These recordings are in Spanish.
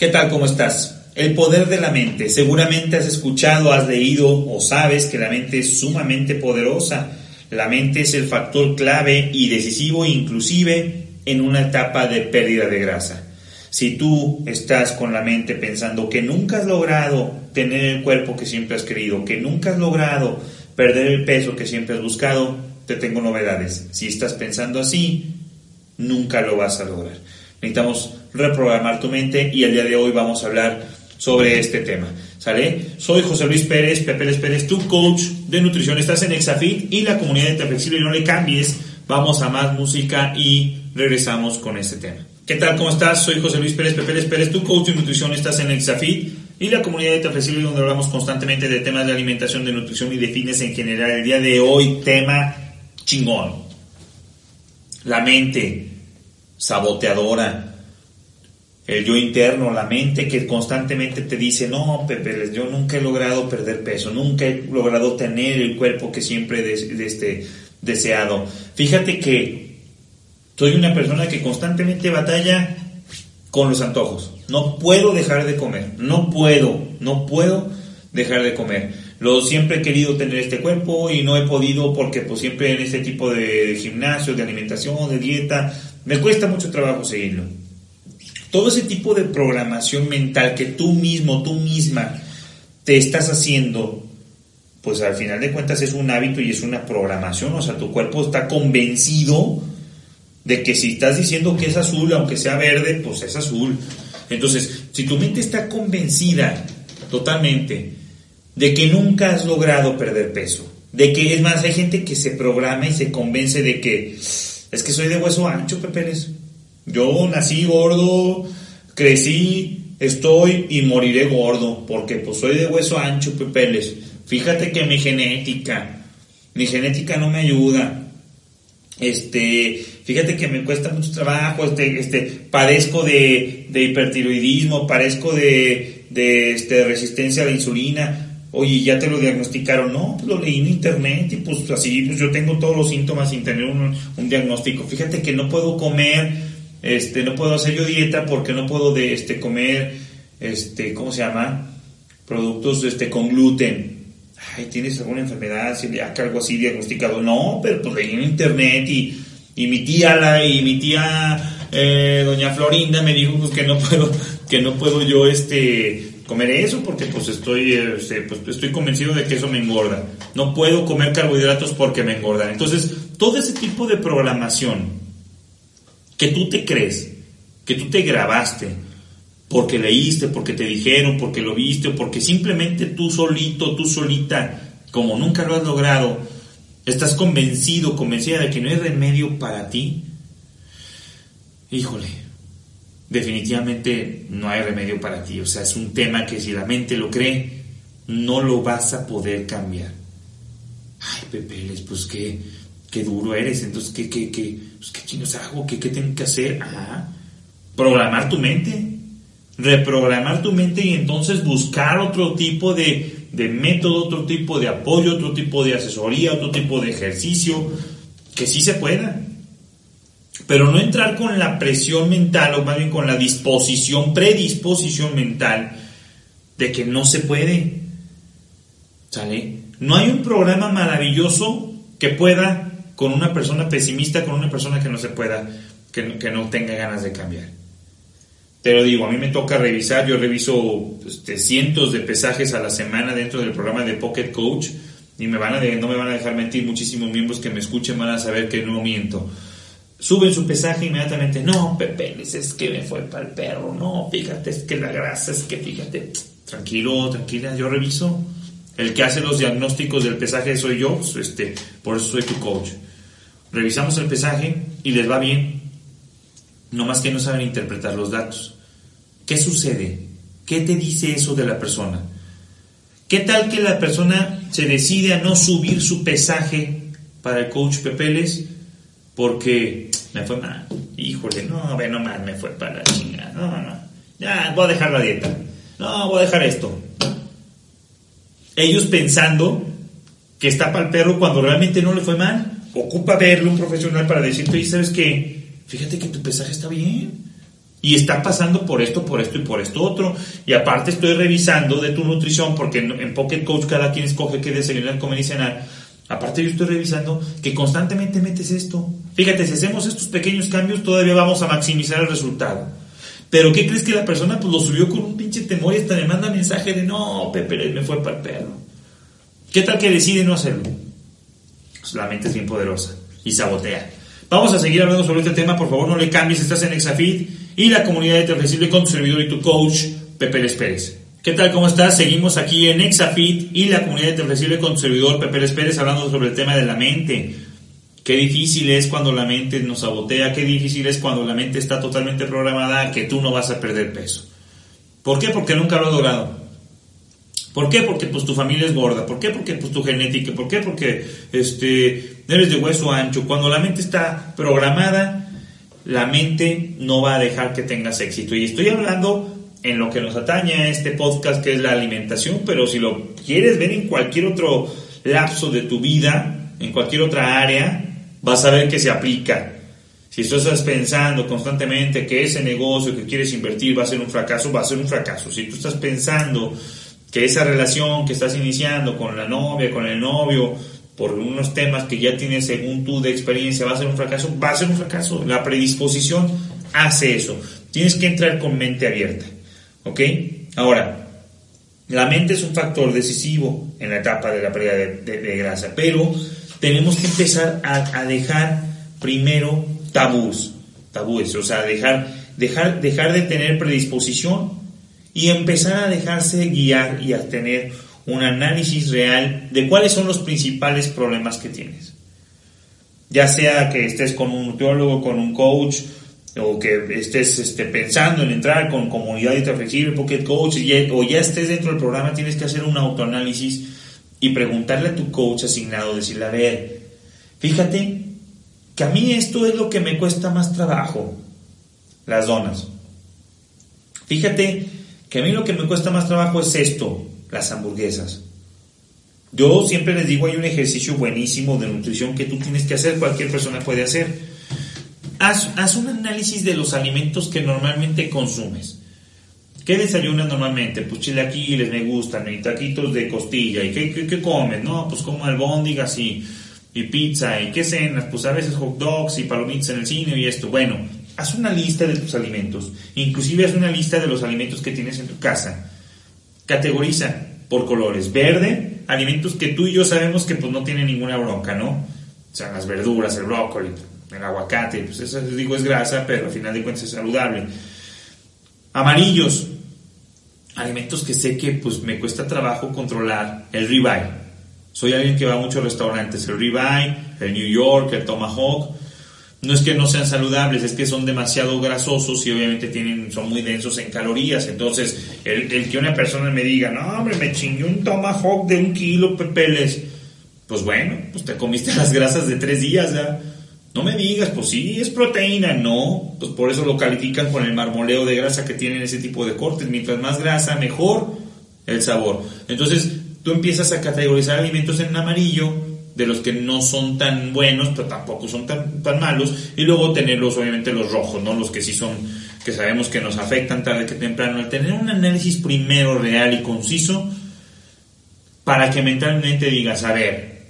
¿Qué tal? ¿Cómo estás? El poder de la mente. Seguramente has escuchado, has leído o sabes que la mente es sumamente poderosa. La mente es el factor clave y decisivo inclusive en una etapa de pérdida de grasa. Si tú estás con la mente pensando que nunca has logrado tener el cuerpo que siempre has querido, que nunca has logrado perder el peso que siempre has buscado, te tengo novedades. Si estás pensando así, nunca lo vas a lograr. Necesitamos reprogramar tu mente y el día de hoy vamos a hablar sobre este tema. ¿Sale? Soy José Luis Pérez, Pepe Pérez, tu coach de nutrición. Estás en Exafit y la comunidad de Flexible. No le cambies. Vamos a más música y regresamos con este tema. ¿Qué tal? ¿Cómo estás? Soy José Luis Pérez, Pepe Pérez, tu coach de nutrición. Estás en Exafit y la comunidad de Flexible donde hablamos constantemente de temas de alimentación, de nutrición y de fitness en general. El día de hoy, tema chingón. La mente saboteadora el yo interno, la mente que constantemente te dice, no, Pepe, yo nunca he logrado perder peso, nunca he logrado tener el cuerpo que siempre he este, deseado. Fíjate que soy una persona que constantemente batalla con los antojos. No puedo dejar de comer, no puedo, no puedo dejar de comer. Lo siempre he querido tener este cuerpo y no he podido porque pues siempre en este tipo de gimnasio, de alimentación, de dieta, me cuesta mucho trabajo seguirlo todo ese tipo de programación mental que tú mismo, tú misma te estás haciendo, pues al final de cuentas es un hábito y es una programación, o sea, tu cuerpo está convencido de que si estás diciendo que es azul, aunque sea verde, pues es azul. Entonces, si tu mente está convencida totalmente de que nunca has logrado perder peso, de que es más, hay gente que se programa y se convence de que es que soy de hueso ancho, Pepe yo nací gordo, crecí, estoy y moriré gordo, porque pues soy de hueso ancho, Pepeles. Fíjate que mi genética, mi genética no me ayuda. Este, fíjate que me cuesta mucho trabajo, este, este, padezco de, de hipertiroidismo, padezco de, de este, resistencia a la insulina. Oye, ¿ya te lo diagnosticaron? No, pues lo leí en internet y pues así, pues yo tengo todos los síntomas sin tener un, un diagnóstico. Fíjate que no puedo comer este, no puedo hacer yo dieta porque no puedo de, este, comer, este, ¿cómo se llama? Productos este, con gluten. Ay, ¿tienes alguna enfermedad celíaca, algo así diagnosticado? No, pero pues leí en internet y, y mi tía, la, y mi tía, eh, doña Florinda me dijo pues, que no puedo, que no puedo yo, este, comer eso porque pues estoy, este, pues, estoy convencido de que eso me engorda. No puedo comer carbohidratos porque me engordan. Entonces, todo ese tipo de programación que tú te crees, que tú te grabaste, porque leíste, porque te dijeron, porque lo viste, o porque simplemente tú solito, tú solita, como nunca lo has logrado, estás convencido, convencida de que no hay remedio para ti, híjole, definitivamente no hay remedio para ti. O sea, es un tema que si la mente lo cree, no lo vas a poder cambiar. Ay, Pepe, pues que qué duro eres, entonces, ¿qué, qué, qué, pues, qué hago? ¿Qué, ¿Qué tengo que hacer? Programar tu mente, reprogramar tu mente y entonces buscar otro tipo de, de método, otro tipo de apoyo, otro tipo de asesoría, otro tipo de ejercicio, que sí se pueda. Pero no entrar con la presión mental, o más bien con la disposición, predisposición mental, de que no se puede. ¿Sale? No hay un programa maravilloso que pueda con una persona pesimista, con una persona que no se pueda, que, no tenga ganas de cambiar. Te lo digo, a mí me toca revisar, yo reviso este, cientos de pesajes a la semana dentro del programa de Pocket Coach y me van a no me van a dejar mentir muchísimos miembros que me escuchen van a saber que no miento. Suben su pesaje inmediatamente, no, Pepe, es que me fue para el perro, no, fíjate, es que la grasa, es que fíjate, tranquilo, tranquila, yo reviso. El que hace los diagnósticos del pesaje soy yo, pues, este, por eso soy tu coach revisamos el pesaje y les va bien, no más que no saben interpretar los datos. ¿Qué sucede? ¿Qué te dice eso de la persona? ¿Qué tal que la persona se decide a no subir su pesaje para el coach Pepeles porque me fue mal? Híjole, no, ve, no mal, me fue para la chingada. No, no, ya voy a dejar la dieta. No, voy a dejar esto. Ellos pensando que está para el perro cuando realmente no le fue mal ocupa verlo un profesional para decirte, y sabes que, fíjate que tu pesaje está bien. Y está pasando por esto, por esto y por esto otro. Y aparte estoy revisando de tu nutrición, porque en, Pocket Coach cada quien escoge qué desayunar, comer y cenar. Aparte yo estoy revisando que constantemente metes esto. Fíjate, si hacemos estos pequeños cambios, todavía vamos a maximizar el resultado. Pero ¿qué crees que la persona pues lo subió con un pinche temor y hasta le manda mensaje de no, Pepe, me fue para el perro? ¿Qué tal que decide no hacerlo? Pues, la mente es bien poderosa y sabotea. Vamos a seguir hablando sobre este tema, por favor no le cambies, estás en Exafit y la comunidad de Flexible con tu servidor y tu coach, Pepe Pérez. ¿Qué tal? ¿Cómo estás? Seguimos aquí en Exafit y la comunidad de Flexible con tu servidor, Pepe Pérez, hablando sobre el tema de la mente. Qué difícil es cuando la mente nos sabotea, qué difícil es cuando la mente está totalmente programada que tú no vas a perder peso. ¿Por qué? Porque nunca lo he logrado. ¿Por qué? Porque pues tu familia es gorda. ¿Por qué? Porque pues tu genética. ¿Por qué? Porque este eres de hueso ancho. Cuando la mente está programada, la mente no va a dejar que tengas éxito. Y estoy hablando en lo que nos atañe a este podcast que es la alimentación, pero si lo quieres ver en cualquier otro lapso de tu vida, en cualquier otra área, vas a ver que se aplica. Si tú estás pensando constantemente que ese negocio que quieres invertir va a ser un fracaso, va a ser un fracaso. Si tú estás pensando que esa relación que estás iniciando con la novia, con el novio, por unos temas que ya tienes según tú de experiencia, va a ser un fracaso, va a ser un fracaso. La predisposición hace eso. Tienes que entrar con mente abierta. ¿Ok? Ahora, la mente es un factor decisivo en la etapa de la pérdida de, grasa, pero tenemos que empezar a, dejar primero tabús, tabúes, o sea, dejar, dejar, dejar de tener predisposición y empezar a dejarse guiar y a tener un análisis real de cuáles son los principales problemas que tienes. Ya sea que estés con un nutriólogo, con un coach, o que estés este, pensando en entrar con comunidad flexible, Pocket Coach, o ya estés dentro del programa, tienes que hacer un autoanálisis y preguntarle a tu coach asignado, decirle, a ver, fíjate que a mí esto es lo que me cuesta más trabajo, las donas. Fíjate que a mí lo que me cuesta más trabajo es esto, las hamburguesas. Yo siempre les digo, hay un ejercicio buenísimo de nutrición que tú tienes que hacer, cualquier persona puede hacer. Haz, haz un análisis de los alimentos que normalmente consumes. ¿Qué desayunas normalmente? Pues chilaquiles me gustan, y taquitos de costilla. ¿Y qué, qué, comes? No, pues como albóndigas y, y pizza. ¿Y qué cenas? Pues a veces hot dogs y palomitas en el cine y esto. Bueno, haz una lista de tus alimentos. Inclusive haz una lista de los alimentos que tienes en tu casa. Categoriza por colores. Verde, alimentos que tú y yo sabemos que pues no tienen ninguna bronca, ¿no? O sea, las verduras, el brócoli, el aguacate, pues eso digo es grasa, pero al final de cuentas es saludable. Amarillos, alimentos que sé que pues me cuesta trabajo controlar. El ribeye. Soy alguien que va a muchos restaurantes. El ribeye, el New York, el tomahawk no es que no sean saludables, es que son demasiado grasosos y obviamente tienen, son muy densos en calorías. Entonces, el, que una persona me diga, no, hombre, me chingué un tomahawk de un kilo, pepeles. Pues bueno, pues te comiste las grasas de tres días ya. No me digas, pues sí, es proteína. No, pues por eso lo califican con el marmoleo de grasa que tienen ese tipo de cortes. Mientras más grasa, mejor el sabor. Entonces, tú empiezas a categorizar alimentos en amarillo de los que no son tan buenos, pero tampoco son tan, malos, y luego tenerlos, obviamente, los rojos, ¿no? Los que sí son, que sabemos que nos afectan tarde que temprano. Al tener un análisis primero real y conciso, para que mentalmente digas, a ver,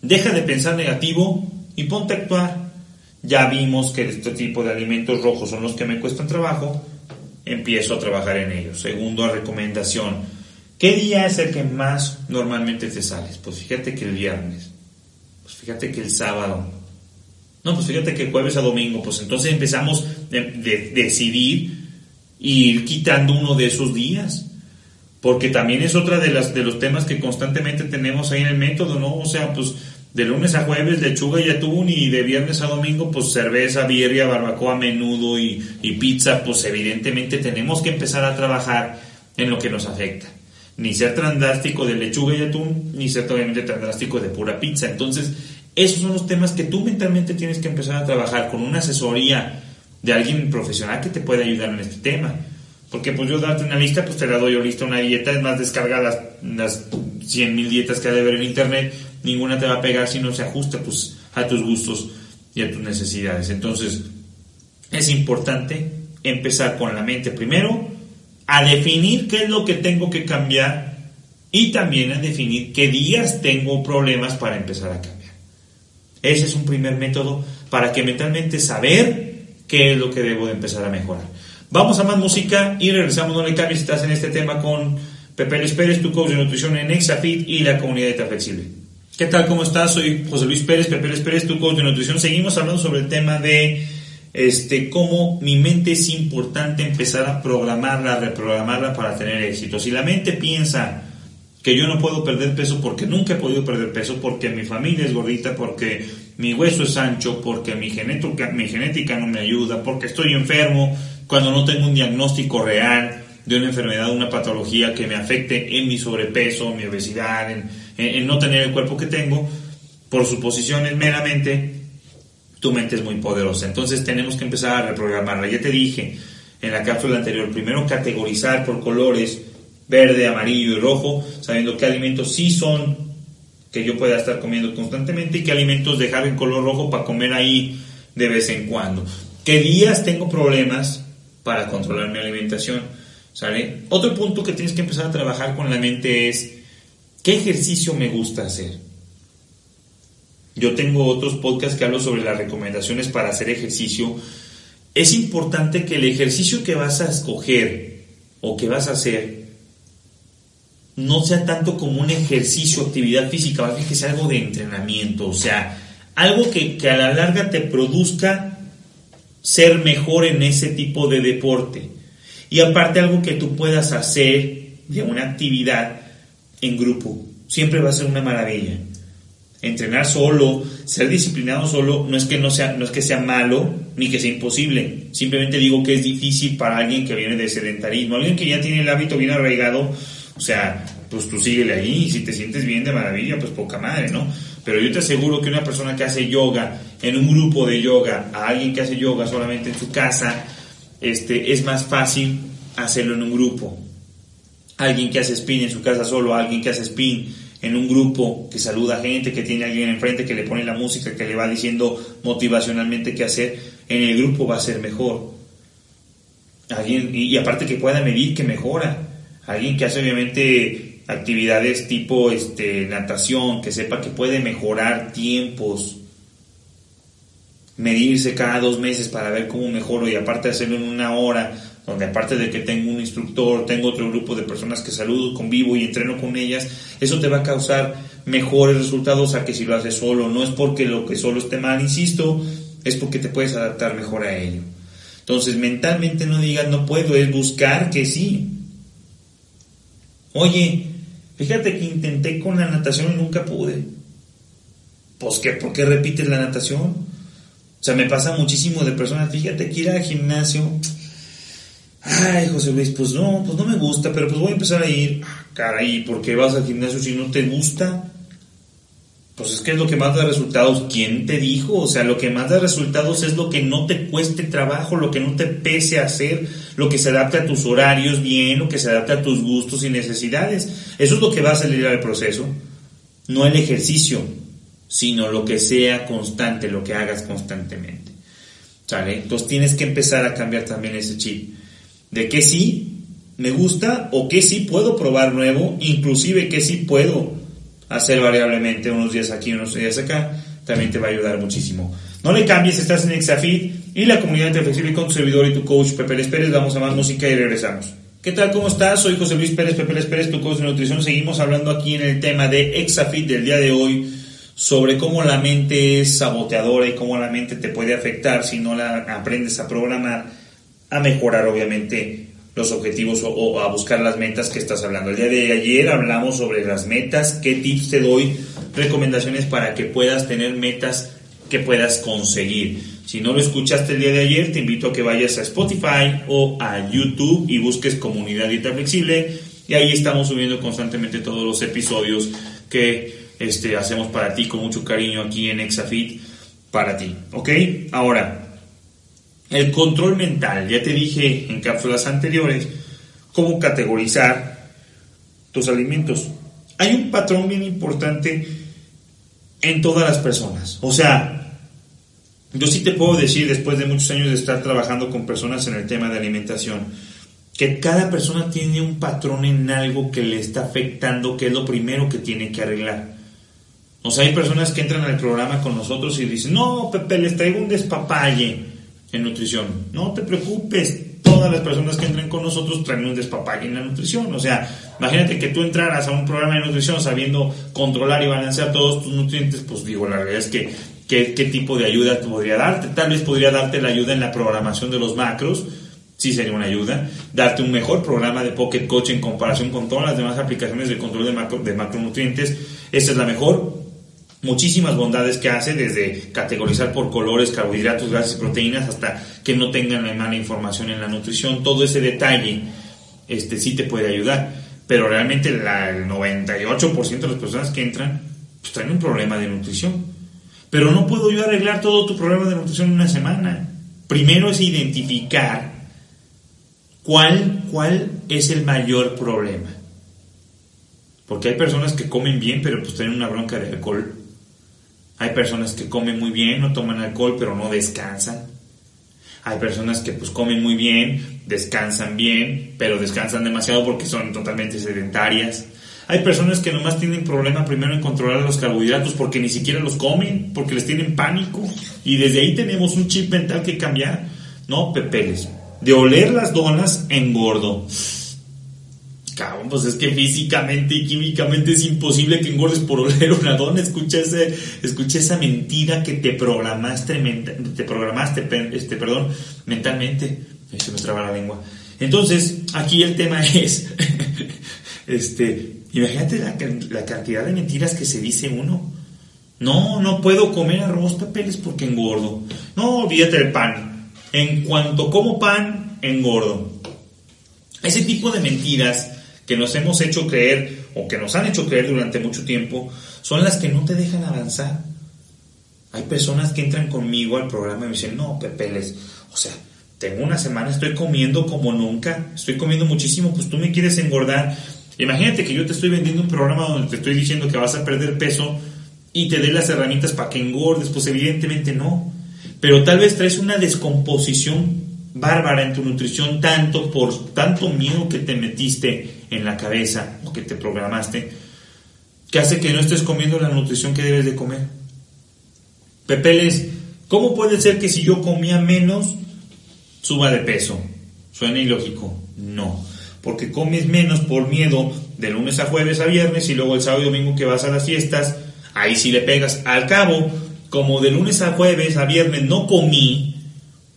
deja de pensar negativo y ponte a actuar. Ya vimos que este tipo de alimentos rojos son los que me cuestan trabajo, empiezo a trabajar en ellos. Segundo, recomendación ¿Qué día es el que más normalmente te sales? Pues fíjate que el viernes. Pues fíjate que el sábado. No, pues fíjate que jueves a domingo. Pues entonces empezamos de, decidir ir quitando uno de esos días. Porque también es otra de, las, de los temas que constantemente tenemos ahí en el método, ¿no? O sea, pues de lunes a jueves lechuga y atún y de viernes a domingo pues cerveza, birria, barbacoa, menudo y, y pizza. Pues evidentemente tenemos que empezar a trabajar en lo que nos afecta ni ser drástico de lechuga y atún, ni ser obviamente drástico de pura pizza. Entonces, esos son los temas que tú mentalmente tienes que empezar a trabajar con una asesoría de alguien profesional que te pueda ayudar en este tema. Porque pues yo darte una lista, pues te la doy lista una dieta, es más descarga las, las 100 mil dietas que hay de ver en internet, ninguna te va a pegar si no se ajusta tus, a tus gustos y a tus necesidades. Entonces, es importante empezar con la mente primero, a definir qué es lo que tengo que cambiar y también a definir qué días tengo problemas para empezar a cambiar. Ese es un primer método para que mentalmente saber qué es lo que debo de empezar a mejorar. Vamos a más música y regresamos, no le cambies estás en este tema con Pepe Luis Pérez, tu coach de nutrición en Exafit y la comunidad de Flexible. ¿Qué tal? ¿Cómo estás? Soy José Luis Pérez, Pepe Luis Pérez, tu coach de nutrición. Seguimos hablando sobre el tema de este, cómo mi mente es importante empezar a programarla, a reprogramarla para tener éxito. Si la mente piensa que yo no puedo perder peso porque nunca he podido perder peso, porque mi familia es gordita, porque mi hueso es ancho, porque mi genética, mi genética no me ayuda, porque estoy enfermo, cuando no tengo un diagnóstico real de una enfermedad, una patología que me afecte en mi sobrepeso, mi obesidad, en, en no tener el cuerpo que tengo, por suposiciones meramente, tu mente es muy poderosa. Entonces tenemos que empezar a reprogramarla. Ya te dije en la cápsula anterior, primero categorizar por colores verde, amarillo y rojo, sabiendo qué alimentos sí son que yo pueda estar comiendo constantemente y qué alimentos dejar en color rojo para comer ahí de vez en cuando. ¿Qué días tengo problemas para controlar mi alimentación? ¿Sale? Otro punto que tienes que empezar a trabajar con la mente es ¿qué ejercicio me gusta hacer? Yo tengo otros podcasts que hablo sobre las recomendaciones para hacer ejercicio. Es importante que el ejercicio que vas a escoger o que vas a hacer no sea tanto como un ejercicio, actividad física, más bien que sea algo de entrenamiento, o sea, algo que, que a la larga te produzca ser mejor en ese tipo de deporte. Y aparte algo que tú puedas hacer de una actividad en grupo, siempre va a ser una maravilla entrenar solo, ser disciplinado solo, no es que no sea, no es que sea malo ni que sea imposible. Simplemente digo que es difícil para alguien que viene de sedentarismo, alguien que ya tiene el hábito bien arraigado, o sea, pues tú síguele ahí, y si te sientes bien de maravilla, pues poca madre, ¿no? Pero yo te aseguro que una persona que hace yoga en un grupo de yoga, a alguien que hace yoga solamente en su casa, este, es más fácil hacerlo en un grupo. Alguien que hace spin en su casa solo, alguien que hace spin en un grupo que saluda a gente, que tiene a alguien enfrente, que le pone la música, que le va diciendo motivacionalmente qué hacer, en el grupo va a ser mejor. Alguien, y, aparte que pueda medir que mejora. Alguien que hace obviamente actividades tipo este, natación, que sepa que puede mejorar tiempos, medirse cada dos meses para ver cómo mejoro y aparte hacerlo en una hora, donde aparte de que tengo un instructor, tengo otro grupo de personas que saludo, convivo y entreno con ellas, eso te va a causar mejores resultados a que si lo haces solo. No es porque lo que solo esté mal, insisto, es porque te puedes adaptar mejor a ello. Entonces, mentalmente no digas no puedo, es buscar que sí. Oye, fíjate que intenté con la natación y nunca pude. Pues, ¿qué? ¿por qué repites la natación? O sea, me pasa muchísimo de personas, fíjate que ir al gimnasio Ay, José Luis, pues no, pues no me gusta, pero pues voy a empezar a ir. Ah, caray, ¿por qué vas al gimnasio si no te gusta? Pues es que es lo que más da resultados. ¿Quién te dijo? O sea, lo que más da resultados es lo que no te cueste trabajo, lo que no te pese hacer, lo que se adapte a tus horarios bien, lo que se adapte a tus gustos y necesidades. Eso es lo que va a salir del proceso. No el ejercicio, sino lo que sea constante, lo que hagas constantemente. ¿Sale? Entonces tienes que empezar a cambiar también ese chip de que sí me gusta o que sí puedo probar nuevo, inclusive que sí puedo hacer variablemente unos días aquí, unos días acá, también te va a ayudar muchísimo. No le cambies, estás en Exafit y la comunidad de Flexible con tu servidor y tu coach Pepe Les Pérez. Vamos a más música y regresamos. ¿Qué tal? ¿Cómo estás? Soy José Luis Pérez, Pepe Les Pérez, tu coach de nutrición. Seguimos hablando aquí en el tema de Exafit del día de hoy sobre cómo la mente es saboteadora y cómo la mente te puede afectar si no la aprendes a programar a mejorar obviamente los objetivos o, a buscar las metas que estás hablando. El día de ayer hablamos sobre las metas, qué tips te doy, recomendaciones para que puedas tener metas que puedas conseguir. Si no lo escuchaste el día de ayer, te invito a que vayas a Spotify o a YouTube y busques Comunidad Dieta Flexible y ahí estamos subiendo constantemente todos los episodios que este, hacemos para ti con mucho cariño aquí en Exafit para ti. ¿Ok? Ahora, el control mental, ya te dije en cápsulas anteriores cómo categorizar tus alimentos. Hay un patrón bien importante en todas las personas. O sea, Yo sí te puedo decir, después de muchos años de estar trabajando con personas en el tema de alimentación, que cada persona tiene un patrón en algo que le está afectando, que es lo primero que tiene que arreglar. O sea, hay personas que entran al programa con nosotros y dicen, no, Pepe, les traigo un despapalle en nutrición. No te preocupes, todas las personas que entran con nosotros traen un despapalle en la nutrición. O sea, imagínate que tú entraras a un programa de nutrición sabiendo controlar y balancear todos tus nutrientes, pues digo, la verdad es que qué, tipo de ayuda podría darte. Tal vez podría darte la ayuda en la programación de los macros, sí sería una ayuda. Darte un mejor programa de Pocket Coach en comparación con todas las demás aplicaciones de control de, macro, de macronutrientes. Esa es la mejor. Muchísimas bondades que hace, desde categorizar por colores, carbohidratos, grasas y proteínas, hasta que no tengan la mala información en la nutrición. Todo ese detalle este, sí te puede ayudar. Pero realmente el 98% de las personas que entran pues, traen un problema de nutrición pero no puedo yo arreglar todo tu problema de nutrición en una semana. Primero es identificar cuál, cuál es el mayor problema. Porque hay personas que comen bien, pero pues tienen una bronca de alcohol. Hay personas que comen muy bien, no toman alcohol, pero no descansan. Hay personas que pues comen muy bien, descansan bien, pero descansan demasiado porque son totalmente sedentarias. Hay personas que nomás tienen problema primero en controlar los carbohidratos porque ni siquiera los comen, porque les tienen pánico. Y desde ahí tenemos un chip mental que cambiar. No, pepeles. De oler las donas, engordo. Cabrón, pues es que físicamente y químicamente es imposible que engordes por oler una dona. Escucha, ese, escucha esa mentira que te programaste, te programaste este, perdón, mentalmente. Se me traba la lengua. Entonces, aquí el tema es, este, Imagínate la, cantidad de mentiras que se dice uno. No, no puedo comer arroz, papeles porque engordo. No, olvídate del pan. En cuanto como pan, engordo. Ese tipo de mentiras que nos hemos hecho creer o que nos han hecho creer durante mucho tiempo son las que no te dejan avanzar. Hay personas que entran conmigo al programa y me dicen, no, Pepeles, o sea, tengo una semana, estoy comiendo como nunca, estoy comiendo muchísimo, pues tú me quieres engordar Imagínate que yo te estoy vendiendo un programa donde te estoy diciendo que vas a perder peso y te dé las herramientas para que engordes, pues evidentemente no. Pero tal vez traes una descomposición bárbara en tu nutrición tanto por tanto miedo que te metiste en la cabeza o que te programaste que hace que no estés comiendo la nutrición que debes de comer. Pepeles, ¿cómo puede ser que si yo comía menos suba de peso? Suena ilógico. No porque comes menos por miedo de lunes a jueves a viernes y luego el sábado y domingo que vas a las fiestas, ahí sí le pegas. Al cabo, como de lunes a jueves a viernes no comí,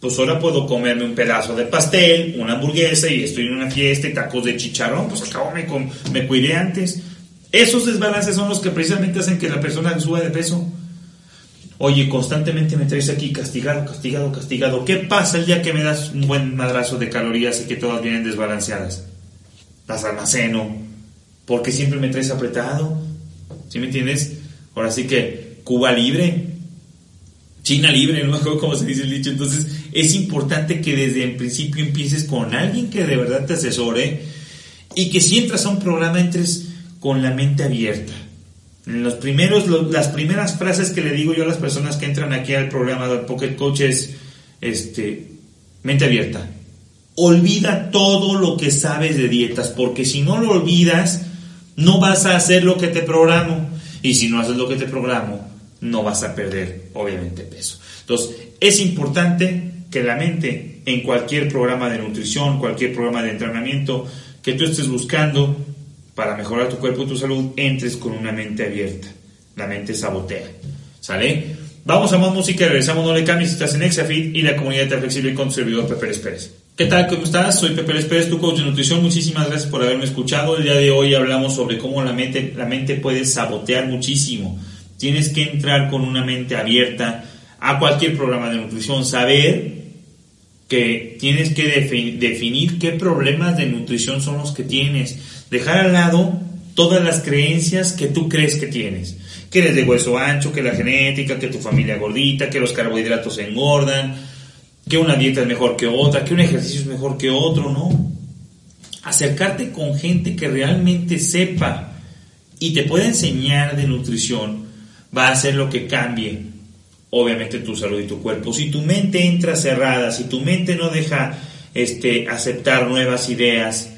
pues ahora puedo comerme un pedazo de pastel, una hamburguesa y estoy en una fiesta y tacos de chicharrón, pues al cabo me, me cuidé antes. Esos desbalances son los que precisamente hacen que la persona suba de peso. Oye, constantemente me traes aquí castigado, castigado, castigado. ¿Qué pasa el día que me das un buen madrazo de calorías y que todas vienen desbalanceadas? las almaceno, porque siempre me traes apretado, ¿sí me entiendes? Ahora sí que Cuba libre, China libre, no me acuerdo cómo se dice el dicho, entonces es importante que desde el principio empieces con alguien que de verdad te asesore y que si entras a un programa entres con la mente abierta. En los primeros, las primeras frases que le digo yo a las personas que entran aquí al programa del Pocket Coach es, este, mente abierta olvida todo lo que sabes de dietas, porque si no lo olvidas, no vas a hacer lo que te programo. Y si no haces lo que te programo, no vas a perder, obviamente, peso. Entonces, es importante que la mente, en cualquier programa de nutrición, cualquier programa de entrenamiento que tú estés buscando para mejorar tu cuerpo y tu salud, entres con una mente abierta. La mente sabotea. ¿Sale? Vamos a más música regresamos. No le cambies estás en Exafit y la comunidad de flexible con tu servidor Pepe Pérez. ¿Qué tal? ¿Cómo estás? Soy Pepe Pérez, tu coach de nutrición. Muchísimas gracias por haberme escuchado. El día de hoy hablamos sobre cómo la mente, la mente puede sabotear muchísimo. Tienes que entrar con una mente abierta a cualquier programa de nutrición, saber que tienes que definir qué problemas de nutrición son los que tienes, dejar al lado todas las creencias que tú crees que tienes, que eres de hueso ancho, que la genética, que tu familia gordita, que los carbohidratos engordan, que una dieta es mejor que otra, que un ejercicio es mejor que otro, no. Acercarte con gente que realmente sepa y te pueda enseñar de nutrición va a hacer lo que cambie obviamente tu salud y tu cuerpo. Si tu mente entra cerrada, si tu mente no deja este, aceptar nuevas ideas,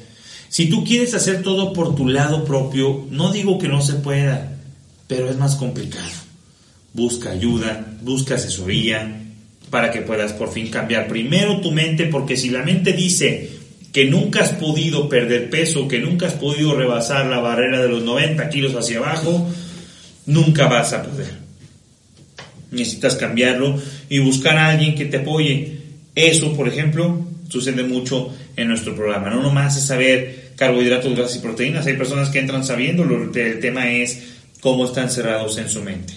si tú quieres hacer todo por tu lado propio, no digo que no se pueda, pero es más complicado. Busca ayuda, busca asesoría para que puedas por fin cambiar primero tu mente, porque si la mente dice que nunca has podido perder peso, que nunca has podido rebasar la barrera de los 90 kilos hacia abajo, nunca vas a poder necesitas cambiarlo y buscar a alguien que te apoye. Eso, por ejemplo, sucede mucho en nuestro programa. No nomás es saber carbohidratos, grasas y proteínas. Hay personas que entran sabiendo, el tema es cómo están cerrados en su mente.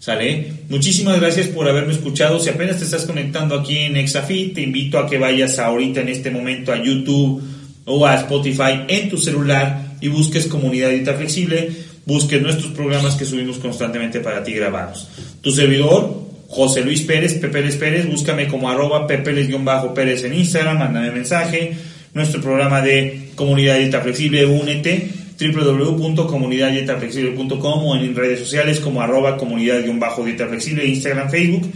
¿Sale? Muchísimas gracias por haberme escuchado. Si apenas te estás conectando aquí en Exafit, te invito a que vayas ahorita en este momento a YouTube o a Spotify en tu celular y busques Comunidad Dieta Flexible busques nuestros programas que subimos constantemente para ti grabados. Tu servidor, José Luis Pérez, Pepe Pérez, búscame como arroba pepeles-pérez en Instagram, mándame mensaje. Nuestro programa de Comunidad Dieta Flexible, únete www.comunidaddietaflexible.com o en redes sociales como arroba comunidad-dieta flexible, Instagram, Facebook.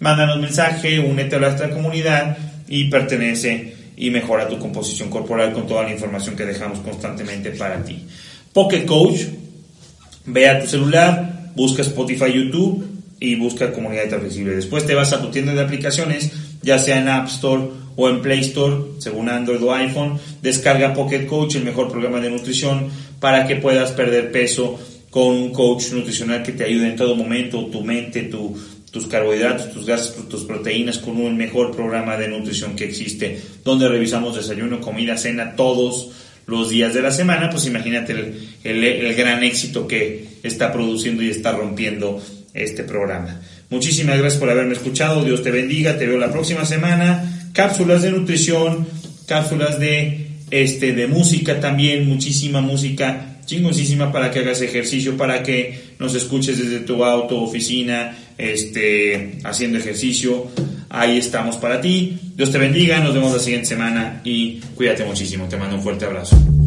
Mándanos mensaje, únete a nuestra comunidad y pertenece y mejora tu composición corporal con toda la información que dejamos constantemente para ti. Pocket Coach, Ve a tu celular, busca Spotify, YouTube y busca Comunidad Flexible. Después te vas a tu tienda de aplicaciones, ya sea en App Store o en Play Store, según Android o iPhone. Descarga Pocket Coach, el mejor programa de nutrición, para que puedas perder peso con un coach nutricional que te ayude en todo momento, tu mente, tu, tus carbohidratos, tus gases, tus proteínas, con un mejor programa de nutrición que existe, donde revisamos desayuno, comida, cena, todos los días de la semana, pues imagínate el, gran éxito que está produciendo y está rompiendo este programa. Muchísimas gracias por haberme escuchado, Dios te bendiga, te veo la próxima semana, cápsulas de nutrición, cápsulas de, este, de música también, muchísima música chingosísima para que hagas ejercicio, para que nos escuches desde tu auto, oficina, este, haciendo ejercicio. Ahí estamos para ti. Dios te bendiga, nos vemos la siguiente semana y cuídate muchísimo. Te mando un fuerte abrazo.